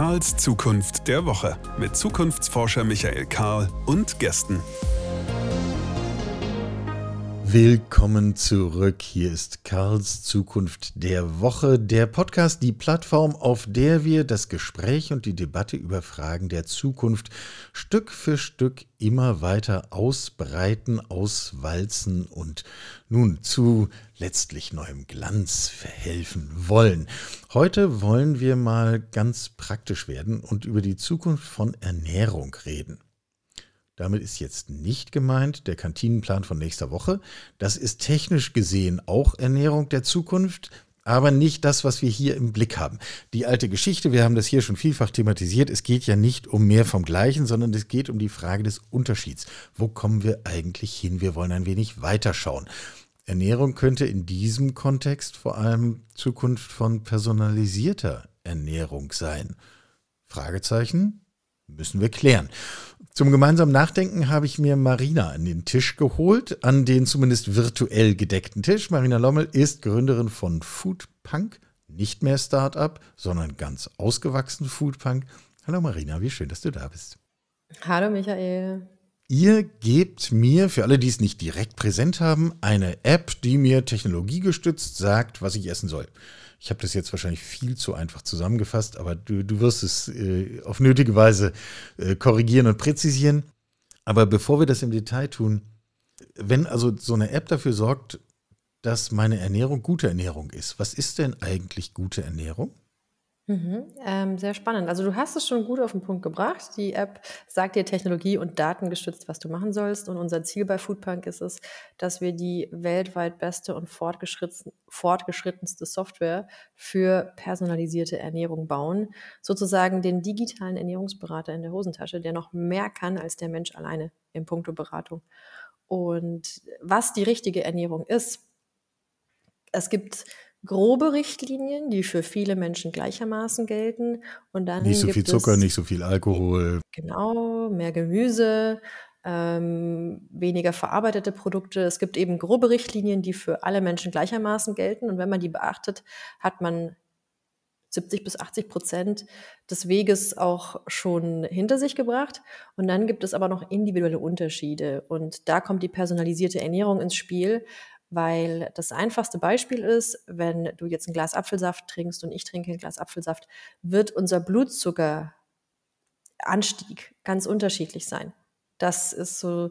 Karls Zukunft der Woche mit Zukunftsforscher Michael Karl und Gästen. Willkommen zurück. Hier ist Karls Zukunft der Woche, der Podcast, die Plattform, auf der wir das Gespräch und die Debatte über Fragen der Zukunft Stück für Stück immer weiter ausbreiten, auswalzen und nun zu letztlich neuem Glanz verhelfen wollen. Heute wollen wir mal ganz praktisch werden und über die Zukunft von Ernährung reden. Damit ist jetzt nicht gemeint der Kantinenplan von nächster Woche. Das ist technisch gesehen auch Ernährung der Zukunft, aber nicht das, was wir hier im Blick haben. Die alte Geschichte, wir haben das hier schon vielfach thematisiert, es geht ja nicht um mehr vom Gleichen, sondern es geht um die Frage des Unterschieds. Wo kommen wir eigentlich hin? Wir wollen ein wenig weiterschauen. Ernährung könnte in diesem Kontext vor allem Zukunft von personalisierter Ernährung sein. Fragezeichen? Müssen wir klären. Zum gemeinsamen Nachdenken habe ich mir Marina an den Tisch geholt, an den zumindest virtuell gedeckten Tisch. Marina Lommel ist Gründerin von Foodpunk, nicht mehr Startup, sondern ganz ausgewachsen Foodpunk. Hallo Marina, wie schön, dass du da bist. Hallo Michael. Ihr gebt mir, für alle, die es nicht direkt präsent haben, eine App, die mir technologiegestützt sagt, was ich essen soll. Ich habe das jetzt wahrscheinlich viel zu einfach zusammengefasst, aber du, du wirst es äh, auf nötige Weise äh, korrigieren und präzisieren. Aber bevor wir das im Detail tun, wenn also so eine App dafür sorgt, dass meine Ernährung gute Ernährung ist, was ist denn eigentlich gute Ernährung? Mhm, ähm, sehr spannend. Also du hast es schon gut auf den Punkt gebracht. Die App sagt dir technologie- und datengestützt, was du machen sollst. Und unser Ziel bei Foodpunk ist es, dass wir die weltweit beste und fortgeschrittenste Software für personalisierte Ernährung bauen. Sozusagen den digitalen Ernährungsberater in der Hosentasche, der noch mehr kann als der Mensch alleine in puncto Beratung. Und was die richtige Ernährung ist, es gibt grobe Richtlinien, die für viele Menschen gleichermaßen gelten. Und dann nicht so viel Zucker, nicht so viel Alkohol. Genau, mehr Gemüse, ähm, weniger verarbeitete Produkte. Es gibt eben grobe Richtlinien, die für alle Menschen gleichermaßen gelten. Und wenn man die beachtet, hat man 70 bis 80 Prozent des Weges auch schon hinter sich gebracht. Und dann gibt es aber noch individuelle Unterschiede. Und da kommt die personalisierte Ernährung ins Spiel, weil das einfachste Beispiel ist, wenn du jetzt ein Glas Apfelsaft trinkst und ich trinke ein Glas Apfelsaft, wird unser Blutzuckeranstieg ganz unterschiedlich sein. Das ist so,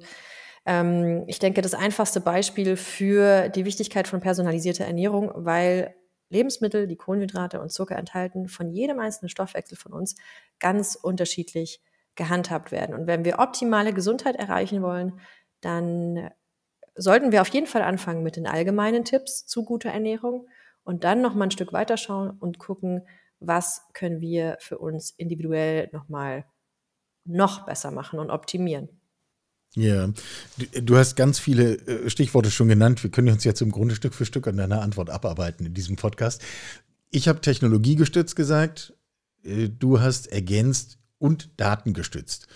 ähm, ich denke, das einfachste Beispiel für die Wichtigkeit von personalisierter Ernährung, weil Lebensmittel, die Kohlenhydrate und Zucker enthalten, von jedem einzelnen Stoffwechsel von uns ganz unterschiedlich gehandhabt werden. Und wenn wir optimale Gesundheit erreichen wollen, dann sollten wir auf jeden Fall anfangen mit den allgemeinen Tipps zu guter Ernährung und dann noch mal ein Stück weiter schauen und gucken, was können wir für uns individuell noch mal noch besser machen und optimieren. Ja, du, hast ganz viele äh, Stichworte schon genannt. Wir können uns jetzt im Grunde Stück für Stück an deiner Antwort abarbeiten in diesem Podcast. Ich habe technologiegestützt gesagt, äh, du hast ergänzt und datengestützt.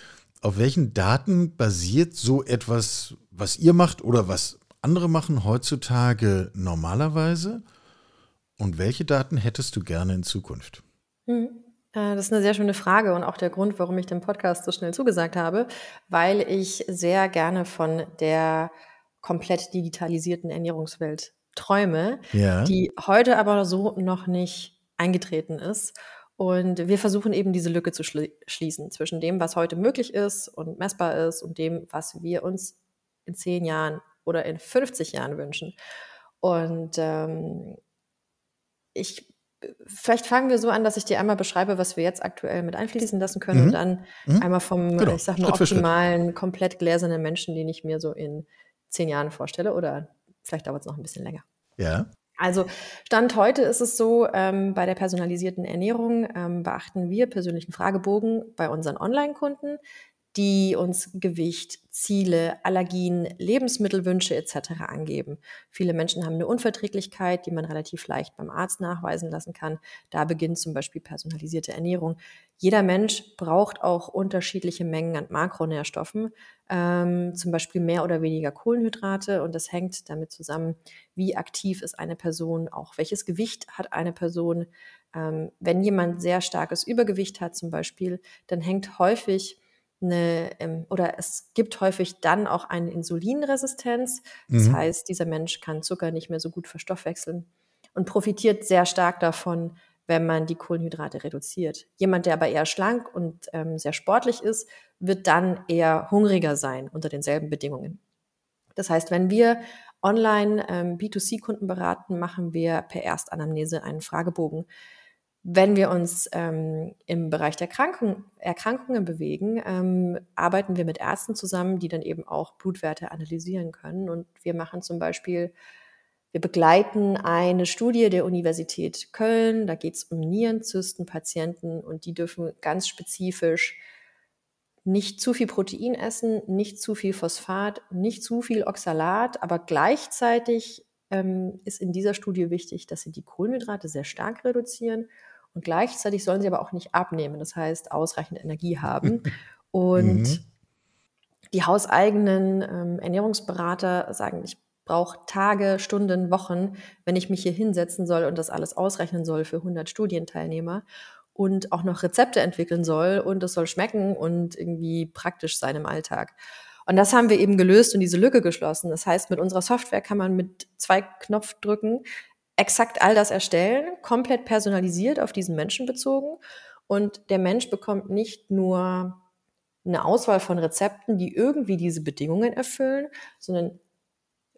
Auf welchen Daten basiert so etwas, was ihr macht oder was andere machen heutzutage normalerweise? Und welche Daten hättest du gerne in Zukunft? Mhm. Das ist eine sehr schöne Frage und auch der Grund, warum ich den Podcast so schnell zugesagt habe, weil ich sehr gerne von der komplett digitalisierten Ernährungswelt träume, ja. die heute aber so noch nicht eingetreten ist. Und wir versuchen eben diese Lücke zu schließen zwischen dem, was heute möglich ist und messbar ist und dem, was wir uns in zehn Jahren oder in 50 Jahren wünschen. Und ähm, ich, vielleicht fangen wir so an, dass ich dir einmal beschreibe, was wir jetzt aktuell mit einfließen lassen können mhm. und dann mhm. einmal vom, genau. ich sag mal, optimalen, komplett gläsernen Menschen, den ich mir so in zehn Jahren vorstelle oder vielleicht dauert es noch ein bisschen länger. Ja. Also Stand heute ist es so, ähm, bei der personalisierten Ernährung ähm, beachten wir persönlichen Fragebogen bei unseren Online-Kunden. Die uns Gewicht, Ziele, Allergien, Lebensmittelwünsche etc. angeben. Viele Menschen haben eine Unverträglichkeit, die man relativ leicht beim Arzt nachweisen lassen kann. Da beginnt zum Beispiel personalisierte Ernährung. Jeder Mensch braucht auch unterschiedliche Mengen an Makronährstoffen, ähm, zum Beispiel mehr oder weniger Kohlenhydrate. Und das hängt damit zusammen, wie aktiv ist eine Person, auch welches Gewicht hat eine Person. Ähm, wenn jemand sehr starkes Übergewicht hat zum Beispiel, dann hängt häufig eine, ähm, oder es gibt häufig dann auch eine Insulinresistenz. Das mhm. heißt, dieser Mensch kann Zucker nicht mehr so gut verstoffwechseln und profitiert sehr stark davon, wenn man die Kohlenhydrate reduziert. Jemand, der aber eher schlank und ähm, sehr sportlich ist, wird dann eher hungriger sein unter denselben Bedingungen. Das heißt, wenn wir online ähm, B2C-Kunden beraten, machen wir per Erstanamnese einen Fragebogen, wenn wir uns ähm, im Bereich der Krankung, Erkrankungen bewegen, ähm, arbeiten wir mit Ärzten zusammen, die dann eben auch Blutwerte analysieren können. Und wir machen zum Beispiel, wir begleiten eine Studie der Universität Köln. Da geht es um Nierenzystenpatienten und die dürfen ganz spezifisch nicht zu viel Protein essen, nicht zu viel Phosphat, nicht zu viel Oxalat, aber gleichzeitig ähm, ist in dieser Studie wichtig, dass sie die Kohlenhydrate sehr stark reduzieren und gleichzeitig sollen sie aber auch nicht abnehmen, das heißt ausreichend Energie haben. Und mhm. die hauseigenen ähm, Ernährungsberater sagen, ich brauche Tage, Stunden, Wochen, wenn ich mich hier hinsetzen soll und das alles ausrechnen soll für 100 Studienteilnehmer und auch noch Rezepte entwickeln soll und es soll schmecken und irgendwie praktisch sein im Alltag. Und das haben wir eben gelöst und diese Lücke geschlossen. Das heißt, mit unserer Software kann man mit zwei Knopfdrücken exakt all das erstellen, komplett personalisiert auf diesen Menschen bezogen. Und der Mensch bekommt nicht nur eine Auswahl von Rezepten, die irgendwie diese Bedingungen erfüllen, sondern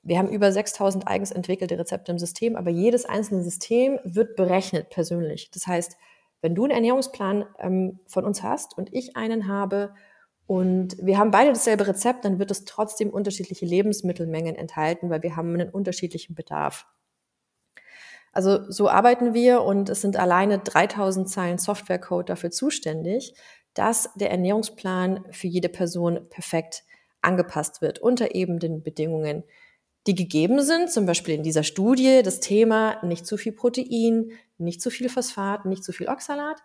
wir haben über 6000 eigens entwickelte Rezepte im System, aber jedes einzelne System wird berechnet persönlich. Das heißt, wenn du einen Ernährungsplan ähm, von uns hast und ich einen habe und wir haben beide dasselbe Rezept, dann wird es trotzdem unterschiedliche Lebensmittelmengen enthalten, weil wir haben einen unterschiedlichen Bedarf. Also so arbeiten wir und es sind alleine 3000 Zeilen Softwarecode dafür zuständig, dass der Ernährungsplan für jede Person perfekt angepasst wird unter eben den Bedingungen, die gegeben sind. Zum Beispiel in dieser Studie das Thema nicht zu viel Protein, nicht zu viel Phosphat, nicht zu viel Oxalat,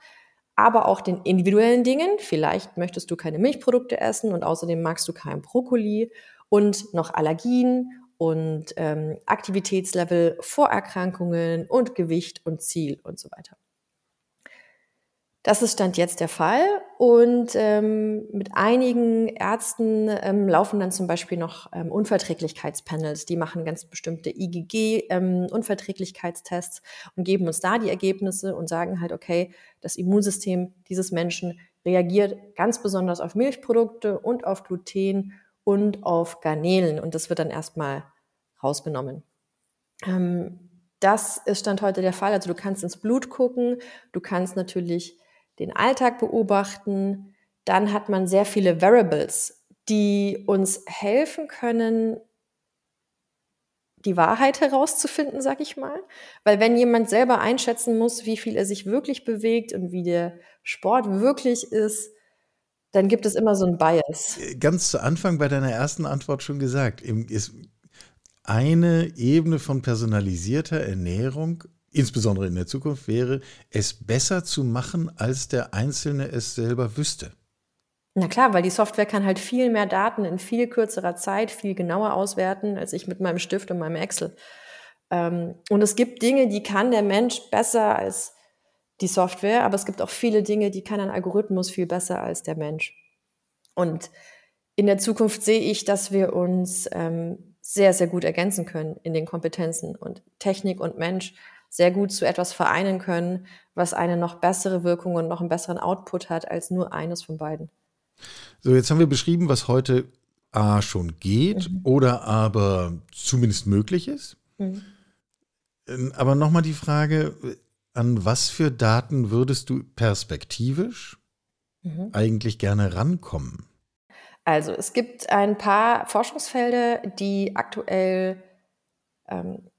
aber auch den individuellen Dingen. Vielleicht möchtest du keine Milchprodukte essen und außerdem magst du keinen Brokkoli und noch Allergien und ähm, Aktivitätslevel, Vorerkrankungen und Gewicht und Ziel und so weiter. Das ist Stand jetzt der Fall und ähm, mit einigen Ärzten ähm, laufen dann zum Beispiel noch ähm, Unverträglichkeitspanels, die machen ganz bestimmte IgG-Unverträglichkeitstests ähm, und geben uns da die Ergebnisse und sagen halt, okay, das Immunsystem dieses Menschen reagiert ganz besonders auf Milchprodukte und auf Gluten und auf Garnelen. Und das wird dann erstmal rausgenommen. Ähm, das ist Stand heute der Fall. Also du kannst ins Blut gucken, du kannst natürlich den Alltag beobachten. Dann hat man sehr viele Variables, die uns helfen können, die Wahrheit herauszufinden, sag ich mal. Weil wenn jemand selber einschätzen muss, wie viel er sich wirklich bewegt und wie der Sport wirklich ist, dann gibt es immer so ein Bias. Äh, ganz zu Anfang bei deiner ersten Antwort schon gesagt, ist eine Ebene von personalisierter Ernährung, insbesondere in der Zukunft, wäre, es besser zu machen, als der Einzelne es selber wüsste. Na klar, weil die Software kann halt viel mehr Daten in viel kürzerer Zeit viel genauer auswerten, als ich mit meinem Stift und meinem Excel. Ähm, und es gibt Dinge, die kann der Mensch besser als die Software, aber es gibt auch viele Dinge, die kann ein Algorithmus viel besser als der Mensch. Und in der Zukunft sehe ich, dass wir uns ähm, sehr, sehr gut ergänzen können in den Kompetenzen und Technik und Mensch sehr gut zu etwas vereinen können, was eine noch bessere Wirkung und noch einen besseren Output hat als nur eines von beiden. So, jetzt haben wir beschrieben, was heute A schon geht mhm. oder aber zumindest möglich ist. Mhm. Ähm, aber nochmal die Frage, an was für Daten würdest du perspektivisch mhm. eigentlich gerne rankommen? Also es gibt ein paar Forschungsfelder, die aktuell ähm,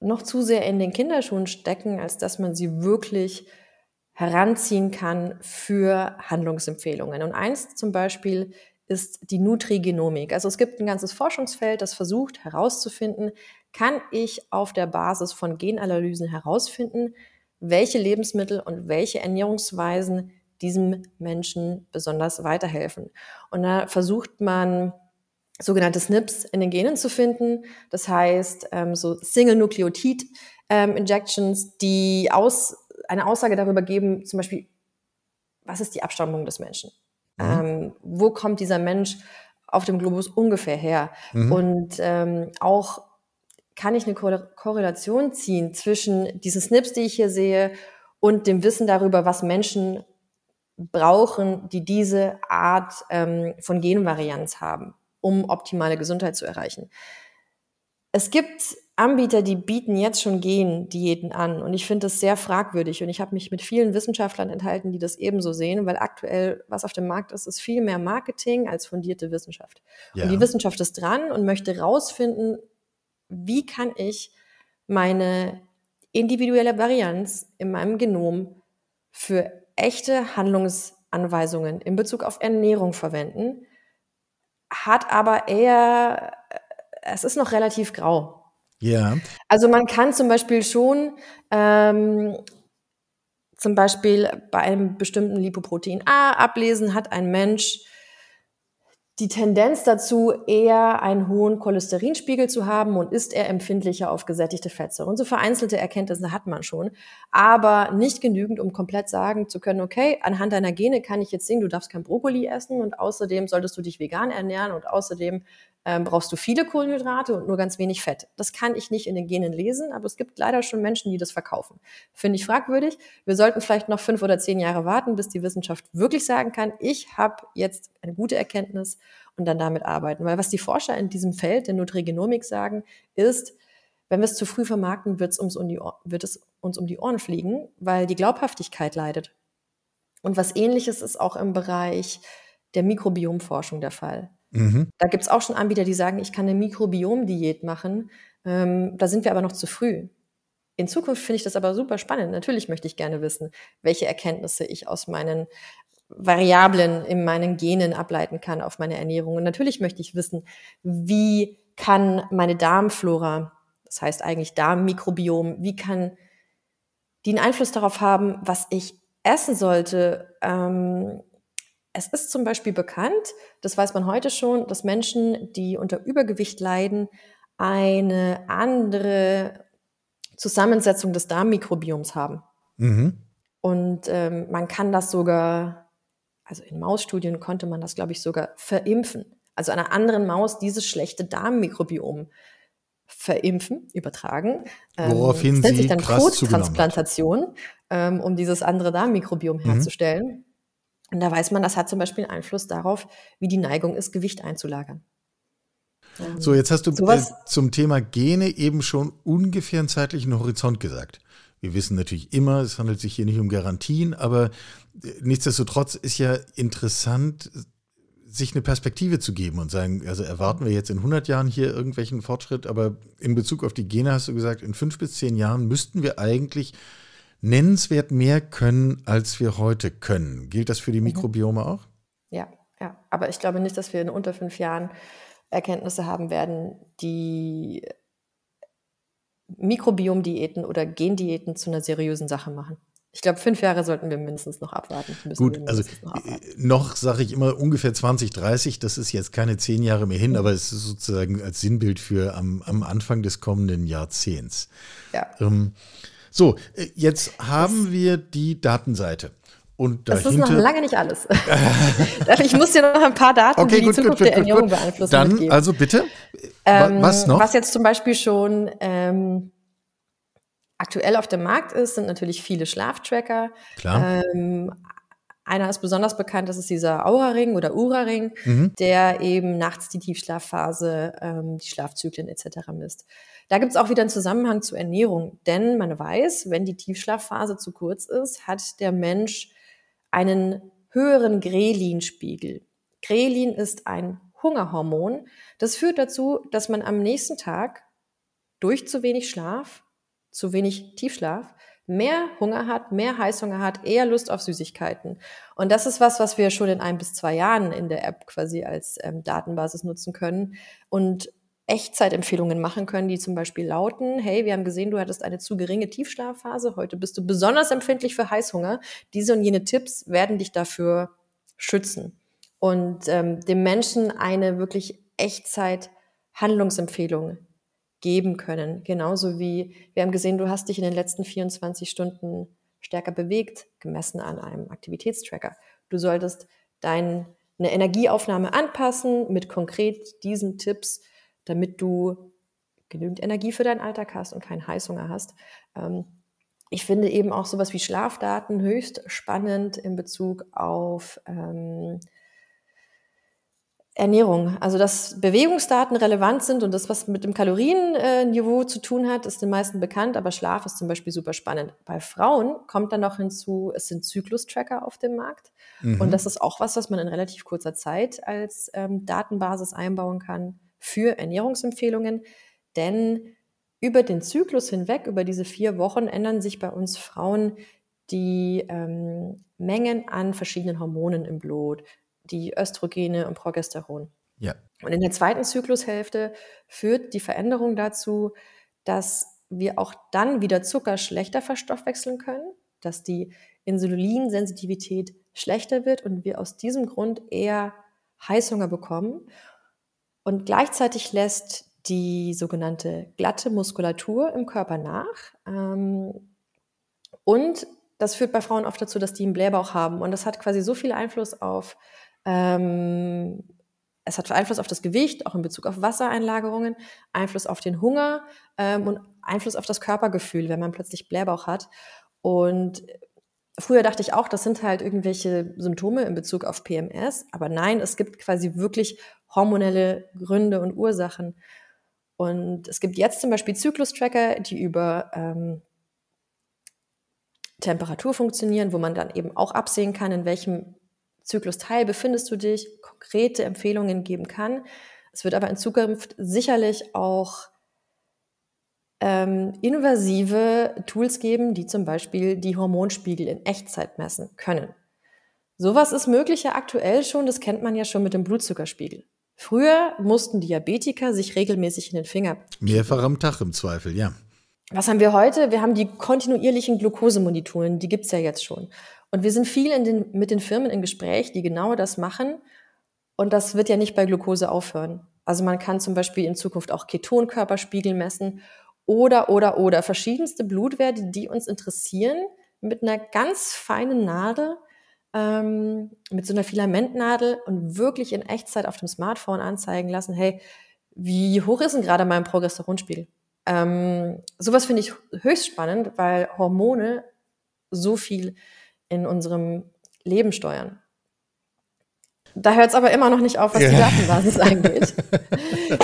noch zu sehr in den Kinderschuhen stecken, als dass man sie wirklich heranziehen kann für Handlungsempfehlungen. Und eins zum Beispiel ist die Nutrigenomik. Also es gibt ein ganzes Forschungsfeld, das versucht herauszufinden, kann ich auf der Basis von Genanalysen herausfinden, welche Lebensmittel und welche Ernährungsweisen diesem Menschen besonders weiterhelfen. Und da versucht man sogenannte SNPs in den Genen zu finden. Das heißt, ähm, so Single Nucleotide ähm, Injections, die aus, eine Aussage darüber geben, zum Beispiel, was ist die Abstammung des Menschen? Mhm. Ähm, wo kommt dieser Mensch auf dem Globus ungefähr her? Mhm. Und ähm, auch kann ich eine Korrelation ziehen zwischen diesen Snips, die ich hier sehe, und dem Wissen darüber, was Menschen brauchen, die diese Art ähm, von Genvarianz haben, um optimale Gesundheit zu erreichen. Es gibt Anbieter, die bieten jetzt schon Gen-Diäten an und ich finde das sehr fragwürdig und ich habe mich mit vielen Wissenschaftlern enthalten, die das ebenso sehen, weil aktuell, was auf dem Markt ist, ist viel mehr Marketing als fundierte Wissenschaft. Ja. Und die Wissenschaft ist dran und möchte rausfinden, wie kann ich meine individuelle Varianz in meinem Genom für echte Handlungsanweisungen in Bezug auf Ernährung verwenden, hat aber eher, es ist noch relativ grau. Ja. Also man kann zum Beispiel schon ähm, zum Beispiel bei einem bestimmten Lipoprotein A ablesen, hat ein Mensch die Tendenz dazu, eher einen hohen Cholesterinspiegel zu haben und ist er empfindlicher auf gesättigte Fettsäuren. So vereinzelte Erkenntnisse hat man schon, aber nicht genügend, um komplett sagen zu können, okay, anhand deiner Gene kann ich jetzt sehen, du darfst kein Brokkoli essen und außerdem solltest du dich vegan ernähren und außerdem ähm, brauchst du viele Kohlenhydrate und nur ganz wenig Fett. Das kann ich nicht in den Genen lesen, aber es gibt leider schon Menschen, die das verkaufen. Finde ich fragwürdig. Wir sollten vielleicht noch fünf oder zehn Jahre warten, bis die Wissenschaft wirklich sagen kann, ich habe jetzt eine gute Erkenntnis und dann damit arbeiten. Weil was die Forscher in diesem Feld der Nutrigenomik sagen, ist, wenn wir es zu früh vermarkten, wird's uns um die, wird es uns um die Ohren fliegen, weil die Glaubhaftigkeit leidet. Und was ähnliches ist auch im Bereich der Mikrobiomforschung der Fall. Mhm. Da gibt es auch schon Anbieter, die sagen, ich kann eine Mikrobiom-Diät machen. Ähm, da sind wir aber noch zu früh. In Zukunft finde ich das aber super spannend. Natürlich möchte ich gerne wissen, welche Erkenntnisse ich aus meinen Variablen in meinen Genen ableiten kann auf meine Ernährung. Und natürlich möchte ich wissen, wie kann meine Darmflora, das heißt eigentlich Darmmikrobiom, wie kann die einen Einfluss darauf haben, was ich essen sollte, ähm, es ist zum Beispiel bekannt, das weiß man heute schon, dass Menschen, die unter Übergewicht leiden, eine andere Zusammensetzung des Darmmikrobioms haben. Mhm. Und ähm, man kann das sogar, also in Mausstudien konnte man das, glaube ich, sogar verimpfen. Also einer anderen Maus dieses schlechte Darmmikrobiom verimpfen, übertragen. Woraufhin ähm, das nennt sich dann Kottransplantation, ähm, um dieses andere Darmmikrobiom mhm. herzustellen. Mhm. Und da weiß man, das hat zum Beispiel Einfluss darauf, wie die Neigung ist, Gewicht einzulagern. So, jetzt hast du äh, zum Thema Gene eben schon ungefähr einen zeitlichen Horizont gesagt. Wir wissen natürlich immer, es handelt sich hier nicht um Garantien, aber äh, nichtsdestotrotz ist ja interessant, sich eine Perspektive zu geben und sagen, also erwarten wir jetzt in 100 Jahren hier irgendwelchen Fortschritt, aber in Bezug auf die Gene hast du gesagt, in fünf bis zehn Jahren müssten wir eigentlich nennenswert mehr können, als wir heute können. Gilt das für die mhm. Mikrobiome auch? Ja, ja. Aber ich glaube nicht, dass wir in unter fünf Jahren Erkenntnisse haben werden, die Mikrobiomdiäten oder Gendiäten zu einer seriösen Sache machen. Ich glaube, fünf Jahre sollten wir mindestens noch abwarten. Gut, also noch, äh, noch sage ich immer ungefähr 20, 30. Das ist jetzt keine zehn Jahre mehr hin, mhm. aber es ist sozusagen als Sinnbild für am, am Anfang des kommenden Jahrzehnts. Ja. Ähm, so, äh, jetzt haben das, wir die Datenseite. Und das ist noch lange nicht alles. ich muss dir noch ein paar Daten, okay, die gut, die Zukunft gut, gut, der Ernährung beeinflussen. Dann, mitgeben. also bitte, ähm, was noch? Was jetzt zum Beispiel schon ähm, aktuell auf dem Markt ist, sind natürlich viele Schlaftracker. Klar. Ähm, einer ist besonders bekannt, das ist dieser Aura-Ring oder Ura-Ring, mhm. der eben nachts die Tiefschlafphase, ähm, die Schlafzyklen etc. misst. Da gibt es auch wieder einen Zusammenhang zur Ernährung, denn man weiß, wenn die Tiefschlafphase zu kurz ist, hat der Mensch einen höheren Grelin-Spiegel. Grelin ist ein Hungerhormon. Das führt dazu, dass man am nächsten Tag durch zu wenig Schlaf, zu wenig Tiefschlaf, mehr Hunger hat, mehr Heißhunger hat, eher Lust auf Süßigkeiten. Und das ist was, was wir schon in ein bis zwei Jahren in der App quasi als ähm, Datenbasis nutzen können und Echtzeitempfehlungen machen können, die zum Beispiel lauten, hey, wir haben gesehen, du hattest eine zu geringe Tiefschlafphase, heute bist du besonders empfindlich für Heißhunger. Diese und jene Tipps werden dich dafür schützen und ähm, dem Menschen eine wirklich Echtzeit-Handlungsempfehlung geben können. Genauso wie wir haben gesehen, du hast dich in den letzten 24 Stunden stärker bewegt, gemessen an einem Aktivitätstracker. Du solltest deine Energieaufnahme anpassen mit konkret diesen Tipps, damit du genügend Energie für deinen Alltag hast und keinen Heißhunger hast. Ähm, ich finde eben auch sowas wie Schlafdaten höchst spannend in Bezug auf ähm, Ernährung. Also dass Bewegungsdaten relevant sind und das, was mit dem Kalorienniveau zu tun hat, ist den meisten bekannt, aber Schlaf ist zum Beispiel super spannend. Bei Frauen kommt dann noch hinzu, es sind Zyklus-Tracker auf dem Markt. Mhm. Und das ist auch was, was man in relativ kurzer Zeit als ähm, Datenbasis einbauen kann für Ernährungsempfehlungen. Denn über den Zyklus hinweg, über diese vier Wochen, ändern sich bei uns Frauen die ähm, Mengen an verschiedenen Hormonen im Blut, die Östrogene und Progesteron. Ja. Und in der zweiten Zyklushälfte führt die Veränderung dazu, dass wir auch dann wieder Zucker schlechter verstoffwechseln können, dass die Insulinsensitivität schlechter wird und wir aus diesem Grund eher Heißhunger bekommen. Und gleichzeitig lässt die sogenannte glatte Muskulatur im Körper nach. Ähm, und das führt bei Frauen oft dazu, dass die einen Blähbauch haben. Und das hat quasi so viel Einfluss auf, ähm, es hat Einfluss auf das Gewicht, auch in Bezug auf Wassereinlagerungen, Einfluss auf den Hunger ähm, und Einfluss auf das Körpergefühl, wenn man plötzlich Blähbauch hat. Und früher dachte ich auch, das sind halt irgendwelche Symptome in Bezug auf PMS. Aber nein, es gibt quasi wirklich hormonelle Gründe und Ursachen. Und es gibt jetzt zum Beispiel Zyklus-Tracker, die über ähm, Temperatur funktionieren, wo man dann eben auch absehen kann, in welchem Zyklusteil befindest du dich, konkrete Empfehlungen geben kann. Es wird aber in Zukunft sicherlich auch ähm, invasive Tools geben, die zum Beispiel die Hormonspiegel in Echtzeit messen können. Sowas ist möglich ja aktuell schon, das kennt man ja schon mit dem Blutzuckerspiegel. Früher mussten Diabetiker sich regelmäßig in den Finger. Mehrfach am Tag im Zweifel, ja. Was haben wir heute? Wir haben die kontinuierlichen Glukosemonitoren, die gibt's ja jetzt schon. Und wir sind viel den, mit den Firmen in Gespräch, die genau das machen. Und das wird ja nicht bei Glucose aufhören. Also man kann zum Beispiel in Zukunft auch Ketonkörperspiegel messen oder, oder, oder verschiedenste Blutwerte, die uns interessieren, mit einer ganz feinen Nadel ähm, mit so einer Filamentnadel und wirklich in Echtzeit auf dem Smartphone anzeigen lassen, hey, wie hoch ist denn gerade mein Progesteronspiegel? Ähm, sowas finde ich höchst spannend, weil Hormone so viel in unserem Leben steuern. Da hört es aber immer noch nicht auf, was ja. die Datenbasis angeht.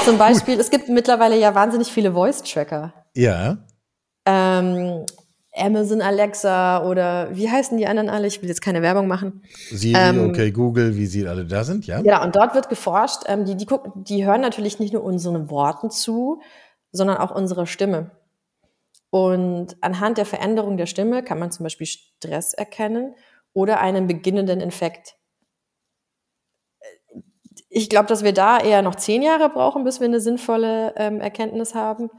Zum Beispiel, es gibt mittlerweile ja wahnsinnig viele Voice-Tracker. Ja. Ähm, Amazon Alexa oder wie heißen die anderen alle? Ich will jetzt keine Werbung machen. Siri, ähm, okay, Google, wie sie alle da sind, ja? Ja, und dort wird geforscht. Ähm, die, die, gucken, die hören natürlich nicht nur unseren Worten zu, sondern auch unserer Stimme. Und anhand der Veränderung der Stimme kann man zum Beispiel Stress erkennen oder einen beginnenden Infekt. Ich glaube, dass wir da eher noch zehn Jahre brauchen, bis wir eine sinnvolle ähm, Erkenntnis haben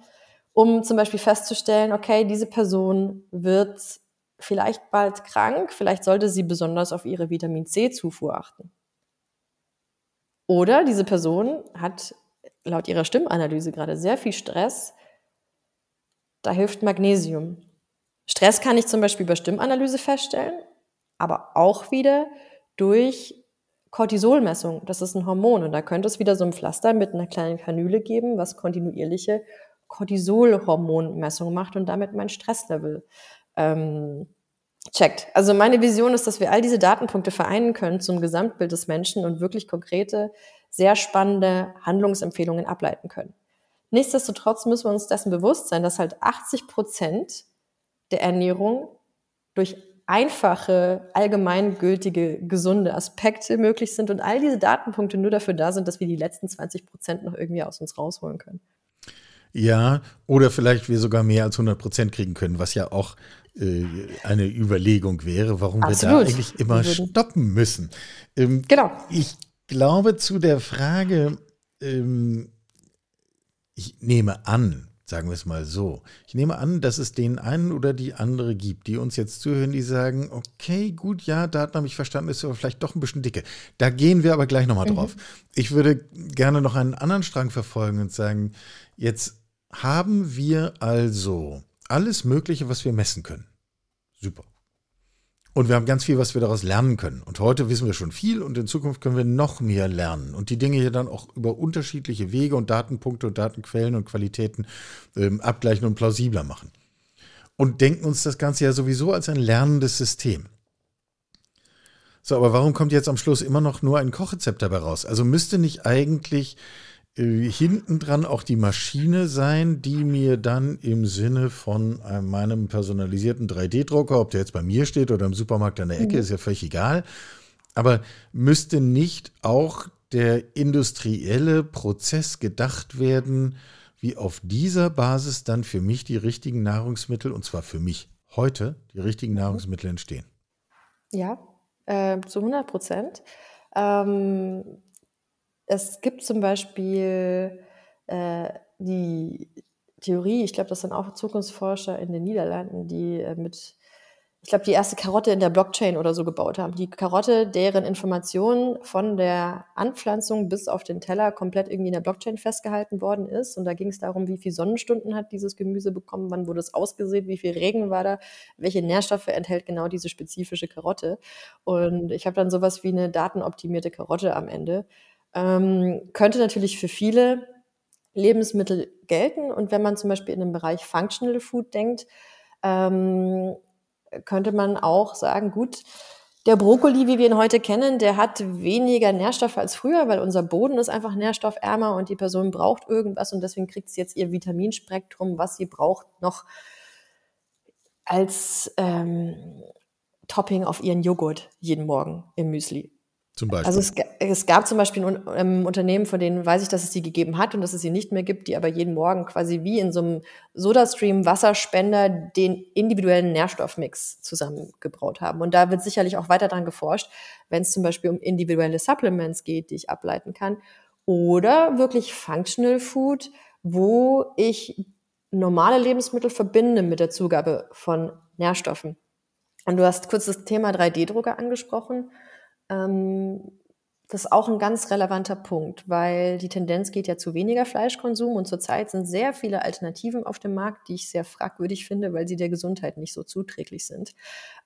um zum Beispiel festzustellen, okay, diese Person wird vielleicht bald krank, vielleicht sollte sie besonders auf ihre Vitamin C-Zufuhr achten. Oder diese Person hat laut ihrer Stimmanalyse gerade sehr viel Stress, da hilft Magnesium. Stress kann ich zum Beispiel über Stimmanalyse feststellen, aber auch wieder durch Cortisolmessung. Das ist ein Hormon und da könnte es wieder so ein Pflaster mit einer kleinen Kanüle geben, was kontinuierliche Cortisolhormonmessung macht und damit mein Stresslevel ähm, checkt. Also meine Vision ist, dass wir all diese Datenpunkte vereinen können zum Gesamtbild des Menschen und wirklich konkrete, sehr spannende Handlungsempfehlungen ableiten können. Nichtsdestotrotz müssen wir uns dessen bewusst sein, dass halt 80 Prozent der Ernährung durch einfache, allgemeingültige, gesunde Aspekte möglich sind und all diese Datenpunkte nur dafür da sind, dass wir die letzten 20 Prozent noch irgendwie aus uns rausholen können. Ja, oder vielleicht wir sogar mehr als 100 Prozent kriegen können, was ja auch äh, eine Überlegung wäre, warum Absolut. wir da eigentlich immer stoppen müssen. Ähm, genau. Ich glaube zu der Frage, ähm, ich nehme an, sagen wir es mal so, ich nehme an, dass es den einen oder die andere gibt, die uns jetzt zuhören, die sagen, okay, gut, ja, Daten habe ich verstanden, ist aber vielleicht doch ein bisschen dicke. Da gehen wir aber gleich nochmal mhm. drauf. Ich würde gerne noch einen anderen Strang verfolgen und sagen, jetzt haben wir also alles Mögliche, was wir messen können. Super. Und wir haben ganz viel, was wir daraus lernen können. Und heute wissen wir schon viel und in Zukunft können wir noch mehr lernen und die Dinge hier dann auch über unterschiedliche Wege und Datenpunkte und Datenquellen und Qualitäten ähm, abgleichen und plausibler machen. Und denken uns das Ganze ja sowieso als ein lernendes System. So, aber warum kommt jetzt am Schluss immer noch nur ein Kochrezept dabei raus? Also müsste nicht eigentlich äh, hinten dran auch die Maschine sein, die mir dann im Sinne von äh, meinem personalisierten 3D-Drucker, ob der jetzt bei mir steht oder im Supermarkt an der Ecke, mhm. ist ja völlig egal. Aber müsste nicht auch der industrielle Prozess gedacht werden, wie auf dieser Basis dann für mich die richtigen Nahrungsmittel, und zwar für mich heute, die richtigen mhm. Nahrungsmittel entstehen? Ja, äh, zu 100 Prozent. Ähm, es gibt zum Beispiel äh, die Theorie, ich glaube, das sind auch Zukunftsforscher in den Niederlanden, die äh, mit, ich glaube, die erste Karotte in der Blockchain oder so gebaut haben. Die Karotte, deren Informationen von der Anpflanzung bis auf den Teller komplett irgendwie in der Blockchain festgehalten worden ist. Und da ging es darum, wie viele Sonnenstunden hat dieses Gemüse bekommen, wann wurde es ausgesät, wie viel Regen war da, welche Nährstoffe enthält genau diese spezifische Karotte. Und ich habe dann sowas wie eine datenoptimierte Karotte am Ende ähm, könnte natürlich für viele Lebensmittel gelten. Und wenn man zum Beispiel in den Bereich Functional Food denkt, ähm, könnte man auch sagen, gut, der Brokkoli, wie wir ihn heute kennen, der hat weniger Nährstoffe als früher, weil unser Boden ist einfach nährstoffärmer und die Person braucht irgendwas und deswegen kriegt sie jetzt ihr Vitaminspektrum, was sie braucht, noch als ähm, Topping auf ihren Joghurt jeden Morgen im Müsli. Zum Beispiel. Also es, es, gab zum Beispiel ein, ein, Unternehmen, von denen weiß ich, dass es sie gegeben hat und dass es sie nicht mehr gibt, die aber jeden Morgen quasi wie in so einem Sodastream Wasserspender den individuellen Nährstoffmix zusammengebraut haben. Und da wird sicherlich auch weiter dran geforscht, wenn es zum Beispiel um individuelle Supplements geht, die ich ableiten kann. Oder wirklich Functional Food, wo ich normale Lebensmittel verbinde mit der Zugabe von Nährstoffen. Und du hast kurz das Thema 3D-Drucker angesprochen. Ähm, das ist auch ein ganz relevanter Punkt, weil die Tendenz geht ja zu weniger Fleischkonsum und zurzeit sind sehr viele Alternativen auf dem Markt, die ich sehr fragwürdig finde, weil sie der Gesundheit nicht so zuträglich sind.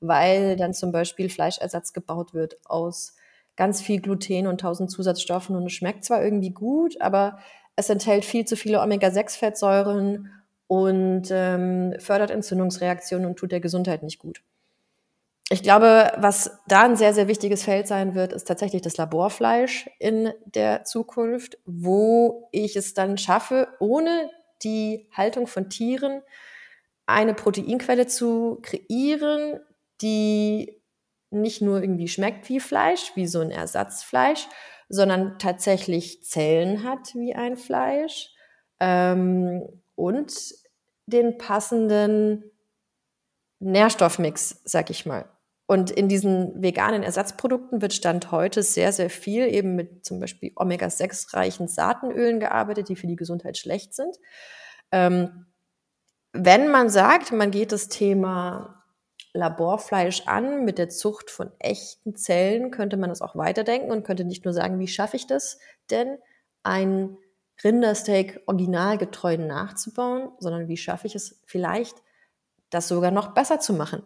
Weil dann zum Beispiel Fleischersatz gebaut wird aus ganz viel Gluten und tausend Zusatzstoffen und es schmeckt zwar irgendwie gut, aber es enthält viel zu viele Omega-6-Fettsäuren und ähm, fördert Entzündungsreaktionen und tut der Gesundheit nicht gut ich glaube, was da ein sehr, sehr wichtiges Feld sein wird, ist tatsächlich das Laborfleisch in der Zukunft, wo ich es dann schaffe, ohne die Haltung von Tieren eine Proteinquelle zu kreieren, die nicht nur irgendwie schmeckt wie Fleisch, wie so ein Ersatzfleisch, sondern tatsächlich Zellen hat wie ein Fleisch ähm, und den passenden Nährstoffmix, sag ich mal. Und in diesen veganen Ersatzprodukten wird Stand heute sehr, sehr viel eben mit zum Beispiel Omega-6-reichen Saatenölen gearbeitet, die für die Gesundheit schlecht sind. Ähm, wenn man sagt, man geht das Thema Laborfleisch an mit der Zucht von echten Zellen, könnte man das auch weiterdenken und könnte nicht nur sagen, wie schaffe ich das denn, ein Rindersteak originalgetreu nachzubauen, sondern wie schaffe ich es vielleicht, das sogar noch besser zu machen.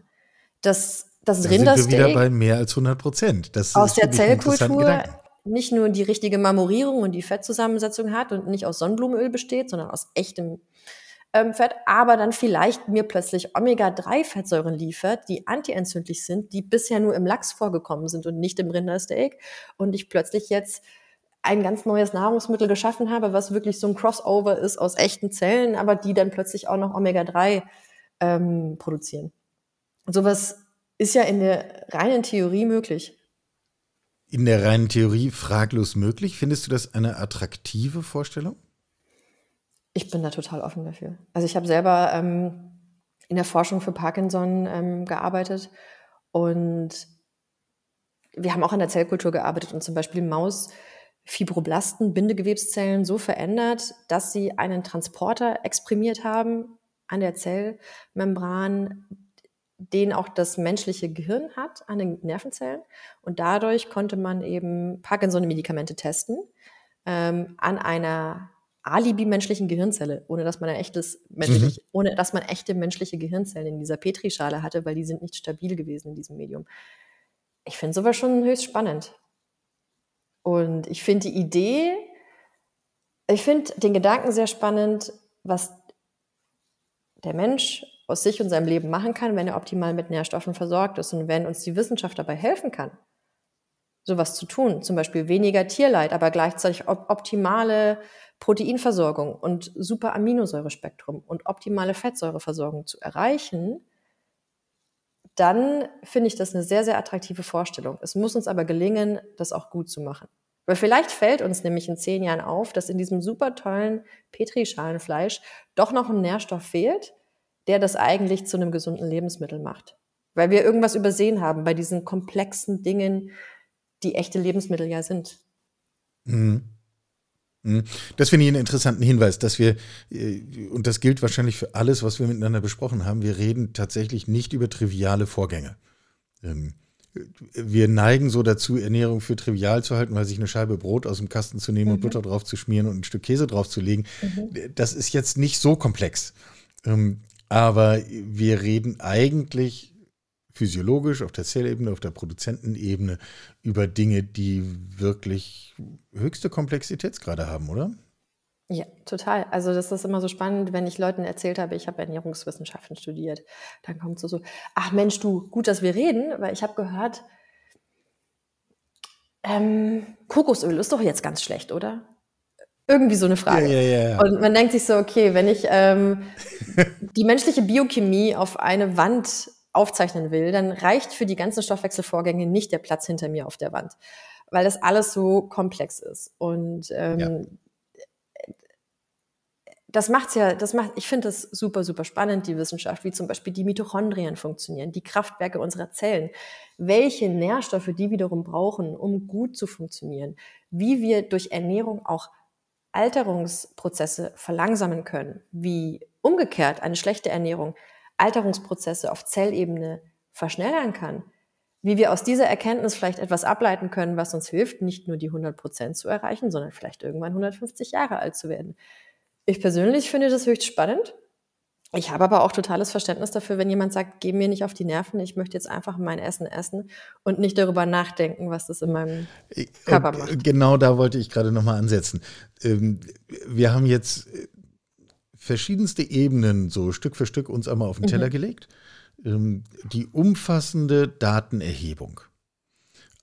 Das das da Rindersteak. Sind wir wieder bei mehr als 100 Prozent. Das aus der Zellkultur nicht nur die richtige Marmorierung und die Fettzusammensetzung hat und nicht aus Sonnenblumenöl besteht, sondern aus echtem ähm, Fett, aber dann vielleicht mir plötzlich Omega-3-Fettsäuren liefert, die antientzündlich sind, die bisher nur im Lachs vorgekommen sind und nicht im Rindersteak und ich plötzlich jetzt ein ganz neues Nahrungsmittel geschaffen habe, was wirklich so ein Crossover ist aus echten Zellen, aber die dann plötzlich auch noch Omega-3 ähm, produzieren. Sowas ist ja in der reinen Theorie möglich. In der reinen Theorie fraglos möglich. Findest du das eine attraktive Vorstellung? Ich bin da total offen dafür. Also ich habe selber ähm, in der Forschung für Parkinson ähm, gearbeitet und wir haben auch an der Zellkultur gearbeitet und zum Beispiel Maus Fibroblasten, Bindegewebszellen so verändert, dass sie einen Transporter exprimiert haben an der Zellmembran, den auch das menschliche Gehirn hat an den Nervenzellen. Und dadurch konnte man eben Parkinson-Medikamente testen ähm, an einer Alibi-menschlichen Gehirnzelle, ohne dass man ein echtes menschlich, mhm. ohne dass man echte menschliche Gehirnzellen in dieser Petrischale hatte, weil die sind nicht stabil gewesen in diesem Medium. Ich finde sowas schon höchst spannend. Und ich finde die Idee, ich finde den Gedanken sehr spannend, was der Mensch aus sich und seinem Leben machen kann, wenn er optimal mit Nährstoffen versorgt ist und wenn uns die Wissenschaft dabei helfen kann, sowas zu tun, zum Beispiel weniger Tierleid, aber gleichzeitig op optimale Proteinversorgung und super Aminosäurespektrum und optimale Fettsäureversorgung zu erreichen, dann finde ich das eine sehr, sehr attraktive Vorstellung. Es muss uns aber gelingen, das auch gut zu machen. Weil vielleicht fällt uns nämlich in zehn Jahren auf, dass in diesem super tollen Petrischalenfleisch doch noch ein Nährstoff fehlt, der das eigentlich zu einem gesunden Lebensmittel macht. Weil wir irgendwas übersehen haben bei diesen komplexen Dingen, die echte Lebensmittel ja sind. Mhm. mhm. Das finde ich einen interessanten Hinweis, dass wir, äh, und das gilt wahrscheinlich für alles, was wir miteinander besprochen haben, wir reden tatsächlich nicht über triviale Vorgänge. Ähm, wir neigen so dazu, Ernährung für trivial zu halten, weil sich eine Scheibe Brot aus dem Kasten zu nehmen mhm. und Butter drauf zu schmieren und ein Stück Käse drauf zu legen. Mhm. Das ist jetzt nicht so komplex. Ähm, aber wir reden eigentlich physiologisch auf der Zellebene, auf der Produzentenebene über Dinge, die wirklich höchste Komplexitätsgrade haben, oder? Ja, total. Also das ist immer so spannend, wenn ich Leuten erzählt habe, ich habe Ernährungswissenschaften studiert. Dann kommt so so, ach Mensch, du, gut, dass wir reden, weil ich habe gehört, ähm, Kokosöl ist doch jetzt ganz schlecht, oder? Irgendwie so eine Frage. Ja, ja, ja. Und man denkt sich so, okay, wenn ich ähm, die menschliche Biochemie auf eine Wand aufzeichnen will, dann reicht für die ganzen Stoffwechselvorgänge nicht der Platz hinter mir auf der Wand, weil das alles so komplex ist. Und ähm, ja. Das macht's ja, das macht, ich finde das super, super spannend, die Wissenschaft, wie zum Beispiel die Mitochondrien funktionieren, die Kraftwerke unserer Zellen, welche Nährstoffe die wiederum brauchen, um gut zu funktionieren, wie wir durch Ernährung auch Alterungsprozesse verlangsamen können, wie umgekehrt eine schlechte Ernährung Alterungsprozesse auf Zellebene verschnellern kann, wie wir aus dieser Erkenntnis vielleicht etwas ableiten können, was uns hilft, nicht nur die 100 Prozent zu erreichen, sondern vielleicht irgendwann 150 Jahre alt zu werden. Ich persönlich finde das höchst spannend ich habe aber auch totales Verständnis dafür, wenn jemand sagt, geh mir nicht auf die Nerven, ich möchte jetzt einfach mein Essen essen und nicht darüber nachdenken, was das in meinem Körper macht. Genau da wollte ich gerade nochmal ansetzen. Ähm, wir haben jetzt äh, verschiedenste Ebenen so Stück für Stück uns einmal auf den Teller mhm. gelegt. Ähm, die umfassende Datenerhebung